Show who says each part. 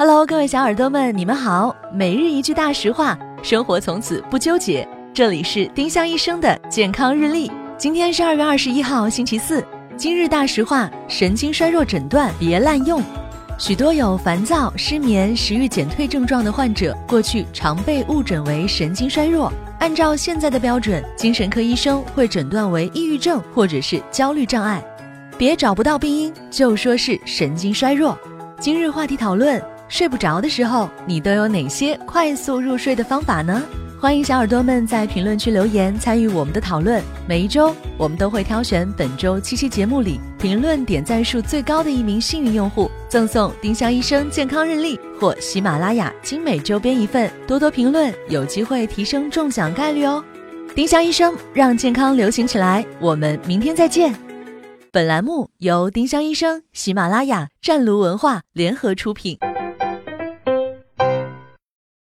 Speaker 1: Hello，各位小耳朵们，你们好。每日一句大实话，生活从此不纠结。这里是丁香医生的健康日历。今天是二月二十一号，星期四。今日大实话：神经衰弱诊断别滥用。许多有烦躁、失眠、食欲减退症状的患者，过去常被误诊为神经衰弱。按照现在的标准，精神科医生会诊断为抑郁症或者是焦虑障碍。别找不到病因就说是神经衰弱。今日话题讨论。睡不着的时候，你都有哪些快速入睡的方法呢？欢迎小耳朵们在评论区留言参与我们的讨论。每一周，我们都会挑选本周七期节目里评论点赞数最高的一名幸运用户，赠送丁香医生健康日历或喜马拉雅精美周边一份。多多评论，有机会提升中奖概率哦！丁香医生让健康流行起来，我们明天再见。本栏目由丁香医生、喜马拉雅、湛庐文化联合出品。